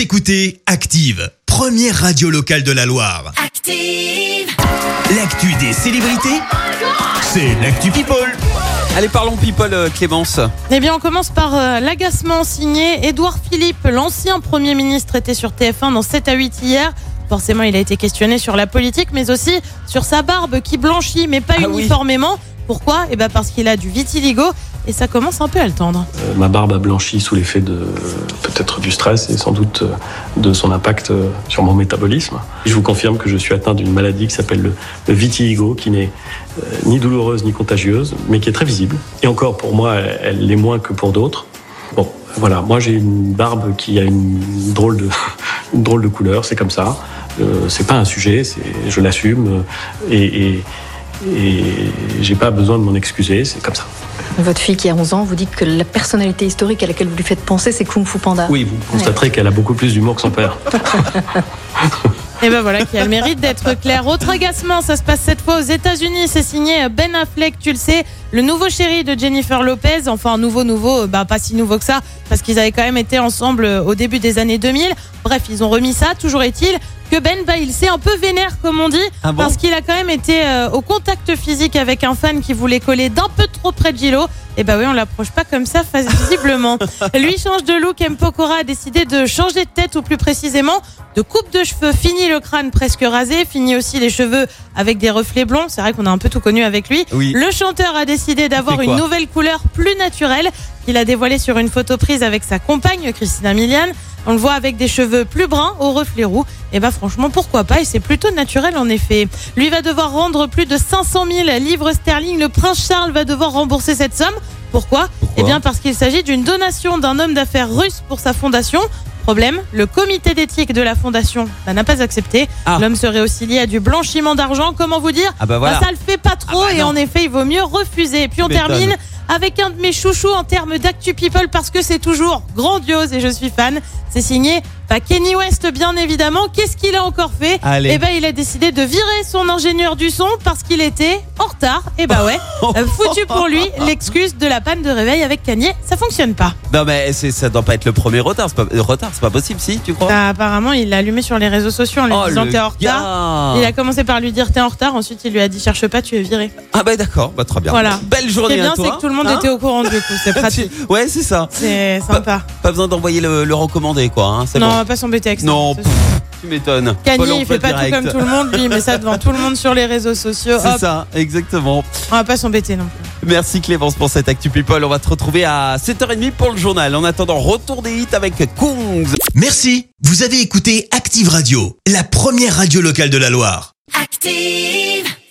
Vous écoutez Active, première radio locale de la Loire. Active. L'actu des célébrités, c'est l'actu People. Allez, parlons people, euh, Clémence. Eh bien, on commence par euh, l'agacement signé. Édouard Philippe, l'ancien Premier ministre, était sur TF1 dans 7 à 8 hier. Forcément, il a été questionné sur la politique, mais aussi sur sa barbe qui blanchit, mais pas Ah oui. uniformément. Pourquoi? Eh ben parce qu'il a du vitiligo et ça commence un peu à le tendre. Euh, Ma barbe a blanchi sous l'effet de peut-être du stress et sans doute euh, de son impact euh, sur mon métabolisme. Je vous confirme que je suis atteint d'une maladie qui s'appelle le, le vitiligo, qui n'est ni douloureuse ni contagieuse, mais qui est très visible. Et encore, pour moi, elle, l'est moins que pour d'autres. Bon, voilà, moi j'ai une barbe qui a une drôle de, couleur, c'est comme ça. Euh, c'est pas un sujet, je l'assume et j'ai pas besoin de m'en excuser, c'est comme ça. Votre fille qui a 11 ans vous dit que la personnalité historique à laquelle vous lui faites penser, c'est Kung Fu Panda. Oui, vous constaterez qu'elle a beaucoup plus d'humour que son père. Et ben voilà, qui a le mérite d'être clair. Autre agacement, ça se passe cette fois aux États-Unis. C'est signé Ben Affleck, tu le sais, le nouveau chéri de Jennifer Lopez. Enfin, nouveau, nouveau, bah pas si nouveau que ça, parce qu'ils avaient quand même été ensemble euh, au début des années 2000. Bref, ils ont remis ça. Toujours est-il que Ben, bah, il s'est un peu vénère, comme on dit, Ah bon parce qu'il a quand même été euh, au contact physique avec un fan qui voulait coller d'un peu trop près de Gilo. Et bah oui, on l'approche pas comme ça, visiblement. Lui change de look. M. Pokora a décidé de changer de tête, ou plus précisément, de coupe de cheveux. Fini le crâne presque rasé, fini aussi les cheveux avec des reflets blonds. C'est vrai qu'on a un peu tout connu avec lui. Oui. Le chanteur a décidé d'avoir une nouvelle couleur plus naturelle qu'il a dévoilée sur une photo prise avec sa compagne Christina Milian. On le voit avec des cheveux plus bruns aux reflets roux. Et bah franchement, pourquoi pas? Et c'est plutôt naturel en effet. Lui va devoir rendre plus de 500 000 livres sterling. Le prince Charles va devoir rembourser cette somme. Pourquoi, Pourquoi? Eh bien parce qu'il s'agit d'une donation d'un homme d'affaires russe pour sa fondation. Problème, le comité d'éthique de la fondation bah, n'a pas accepté. Ah. L'homme serait aussi lié à du blanchiment d'argent. Comment vous dire? Ah bah voilà. ça le fait pas trop Ah bah et non. en effet, il vaut mieux refuser. Puis on termine avec un de mes chouchous en termes d'actu people parce que c'est toujours grandiose et je suis fan. C'est signé bah, Kenny West, bien évidemment. Qu'est-ce qu'il a encore fait Allez. Eh ben, il a décidé de virer son ingénieur du son parce qu'il était en retard. Et bah ouais, Euh, foutu pour lui. L'excuse de la panne de réveil avec Kanye, ça fonctionne pas. Non, mais ça doit pas être le premier retard. C'est pas, euh, retard, c'est pas possible, si, tu crois? Bah, apparemment, il l'a allumé sur les réseaux sociaux en lui Oh, disant t'es en retard. Il a commencé par lui dire t'es en retard. Ensuite, il lui a dit cherche pas, tu es viré. Ah bah d'accord, bah très bien. Voilà. Belle Ce qui journée est bien, à toi. c'est que tout le monde Hein était au courant du coup. C'est pratique. Ouais, c'est ça. C'est sympa. Pas besoin d'envoyer le, le recommandé, quoi. Hein, c'est bon. Va pas s'embêter avec ça. Non, pff, tu m'étonnes. Kanye, il fait pas direct. tout comme tout le monde, lui, il met ça devant tout le monde sur les réseaux sociaux. C'est ça, exactement. on va pas s'embêter non plus. Merci Clémence pour cette Actu People. On va te retrouver à 7h30 pour le journal. En attendant, retour des hits avec Kungs. Merci, vous avez écouté Active Radio, la première radio locale de la Loire. Active.